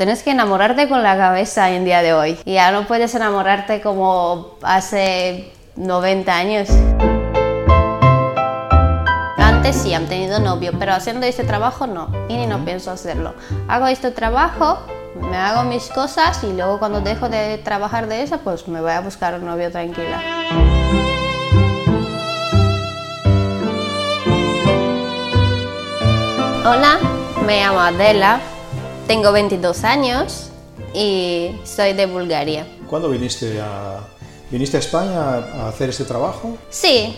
Tienes que enamorarte con la cabeza en día de hoy. Y ya no puedes enamorarte como hace 90 años. Antes sí han tenido novio, pero haciendo este trabajo no. Y ni no pienso hacerlo. Hago este trabajo, me hago mis cosas y luego cuando dejo de trabajar de eso, pues me voy a buscar un novio tranquila. Hola, me llamo Adela, tengo 22 años y soy de Bulgaria. ¿Cuándo viniste a, viniste a España a hacer este trabajo? Sí,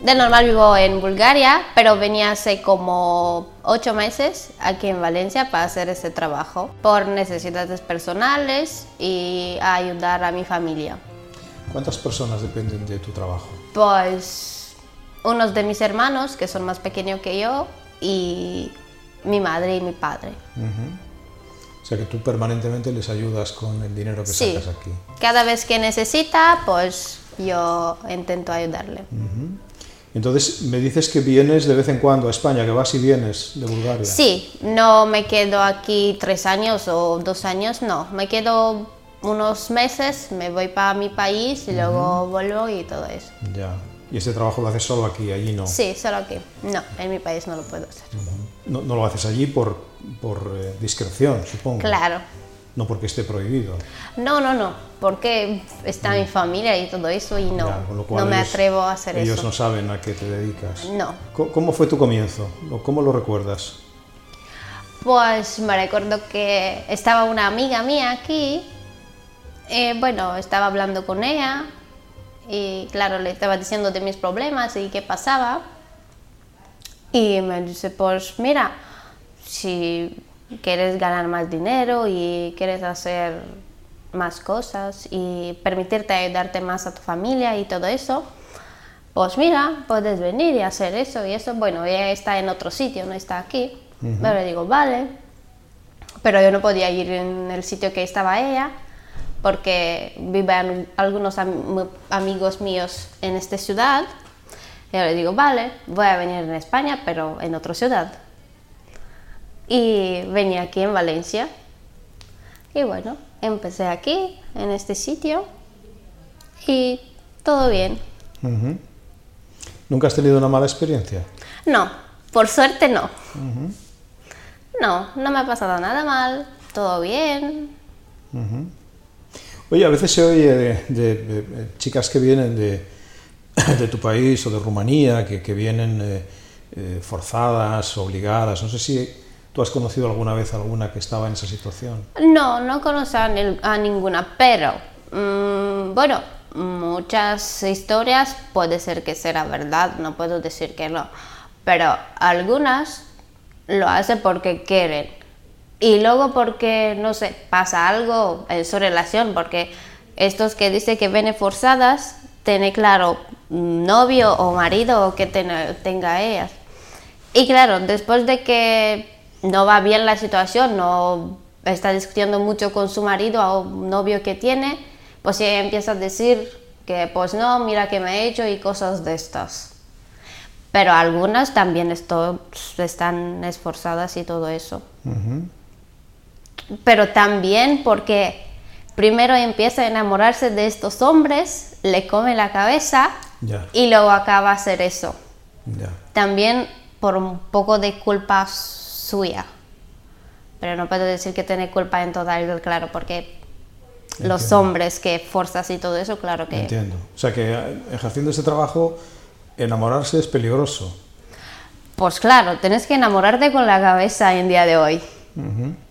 de normal vivo en Bulgaria, pero venía hace como 8 meses aquí en Valencia para hacer este trabajo por necesidades personales y a ayudar a mi familia. ¿Cuántas personas dependen de tu trabajo? Pues unos de mis hermanos, que son más pequeños que yo, y mi madre y mi padre. O sea que tú permanentemente les ayudas con el dinero que Sí, sacas aquí. cada vez que necesita, pues yo intento ayudarle. Entonces me dices que vienes de vez en cuando a España, que vas y vienes de Bulgaria. Sí, no me quedo aquí tres años o dos años, no, me quedo unos meses, me voy para mi país y luego vuelvo y todo eso. Ya. Y este trabajo lo haces solo aquí, allí no. Sí, solo aquí. No, en mi país no lo puedo hacer. No, no lo haces allí por, por eh, discreción, supongo. Claro. No porque esté prohibido. No, no, no, porque está mi familia y todo eso y no, Ya, no me ellos- atrevo a hacer Ellos eso. no saben a qué te dedicas. No. ¿Cómo fue tu comienzo? ¿O ¿Cómo lo recuerdas? Pues me recuerdo que estaba una amiga mía aquí, eh, bueno, estaba hablando con ella y claro, le estaba diciendo de mis problemas y qué pasaba. Y me dice, pues mira, si quieres ganar más dinero y quieres hacer más cosas y permitirte ayudarte más a tu familia y todo eso, pues mira, puedes venir y hacer eso y eso. Bueno, ella está en otro sitio, no está aquí. Pero le digo, vale. Pero yo no podía ir en el sitio que estaba ella porque viven algunos am- amigos míos en esta ciudad. Y yo le digo, vale, voy a venir en España, pero en otra ciudad. Y venía aquí en Valencia. Y bueno, empecé aquí, en este sitio. Y todo bien. Ujú. ¿Nunca has tenido una mala experiencia? No, por suerte no. No, no me ha pasado nada mal, todo bien. Oye, a veces se oye de, de chicas que vienen de, tu país o de Rumanía, que, vienen eh, eh, forzadas, obligadas. No sé si tú has conocido alguna vez alguna que estaba en esa situación. No, no conozco a, ni- a ninguna, pero mm, bueno, muchas historias puede ser que sea verdad, no puedo decir que no, pero algunas lo hacen porque quieren y luego porque, no sé, pasa algo en su relación, porque estos que dicen que vienen forzadas, tiene claro novio o marido que ten- tenga ellas. Y claro, después de que no va bien la situación, no está discutiendo mucho con su marido o novio que tiene, pues ella empieza a decir que pues no, mira que me he hecho y cosas de estas. Pero algunas también esto- están esforzadas y todo eso. Pero también porque primero empieza a enamorarse de estos hombres, le come la cabeza y luego acaba a hacer eso también por un poco de culpa suya. Pero no puedo decir que tiene culpa en total, claro, porque los hombres que forzas y todo eso, claro que... Entiendo. O sea que ejerciendo este trabajo, enamorarse es peligroso. Pues claro, tienes que enamorarte con la cabeza en día de hoy.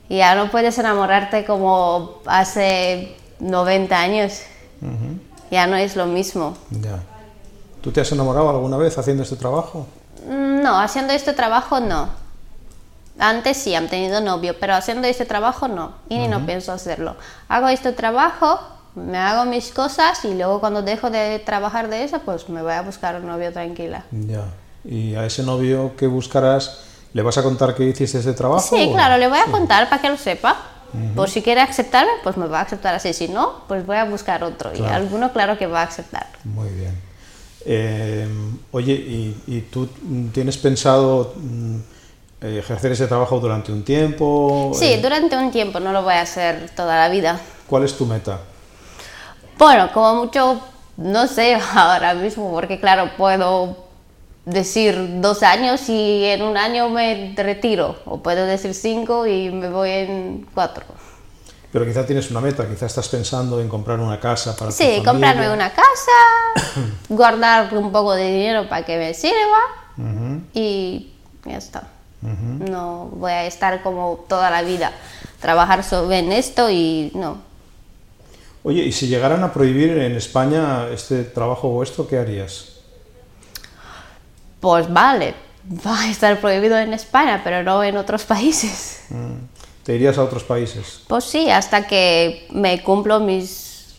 Y ya no puedes enamorarte como hace 90 años. Ya no es lo mismo. Ya. ¿Tú te has enamorado alguna vez haciendo este trabajo? Mm, No, haciendo este trabajo no. Antes sí, han tenido novio, pero haciendo este trabajo no, y ni no pienso hacerlo. Hago este trabajo, me hago mis cosas y luego cuando dejo de trabajar de eso, pues me voy a buscar un novio tranquila. Ya. ¿Y a ese novio que buscarás, le vas a contar que hiciste ese trabajo? Sí, o- claro, le voy a contar para que lo sepa. Por si quiere aceptarme, pues me va a aceptar así. Si no, pues voy a buscar otro. Y Claro. alguno, claro que va a aceptar. Muy bien. Eh, oye, ¿y, y tú tienes pensado mm, eh, ejercer ese trabajo durante un tiempo? Sí, Eh, durante un tiempo, no lo voy a hacer toda la vida. ¿Cuál es tu meta? Bueno, como mucho, no sé ahora mismo, porque claro, puedo decir dos años y en un año me retiro, o puedo decir cinco y me voy en cuatro. Pero quizá tienes una meta, quizá estás pensando en comprar una casa para tu Sí, familia. comprarme una casa, guardar un poco de dinero para que me sirva y ya está. No voy a estar como toda la vida trabajar sobre en esto y no. Oye, ¿y si llegaran a prohibir en España este trabajo vuestro, qué harías? Pues vale, va a estar prohibido en España, pero no en otros países. Mm, ¿Te irías a otros países? Pues sí, hasta que me cumplo mis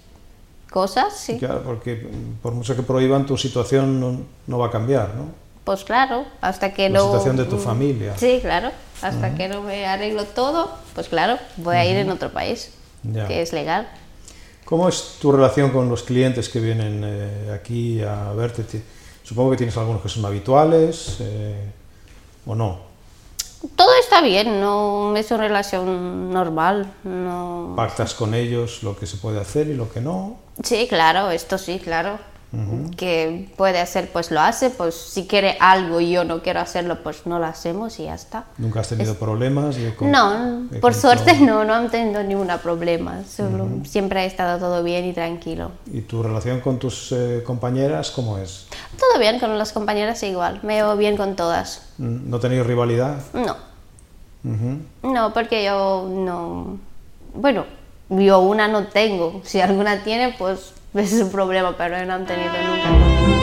cosas, sí. Claro, porque mm, por mucho que prohíban, tu situación no, no va a cambiar, ¿no? Pues claro, hasta que La no... situación de tu mm, familia. Sí, claro, hasta que no me arreglo todo, pues claro, voy a ir en otro país, Ya. que es legal. ¿Cómo es tu relación con los clientes que vienen eh, aquí a verte? Supongo que tienes algunos que son habituales eh, o no. Todo está bien, no es una relación normal, no... Pactas con ellos lo que se puede hacer y lo que no. Sí, claro, esto sí, claro. Que puede hacer, pues lo hace, pues si quiere algo y yo no quiero hacerlo, pues no lo hacemos y ya está. Nunca has tenido problemas. de con- No, de por suerte no, no han tenido ningún problema, solo siempre ha estado todo bien y tranquilo. ¿Y tu relación con tus eh, compañeras cómo es? Todo bien con las compañeras igual, me llevo bien con todas. Mm, ¿No tenéis rivalidad? No, Ujú. no, porque yo no... Bueno, yo una no tengo, si alguna tiene, pues ese es su problema, pero no han tenido nunca.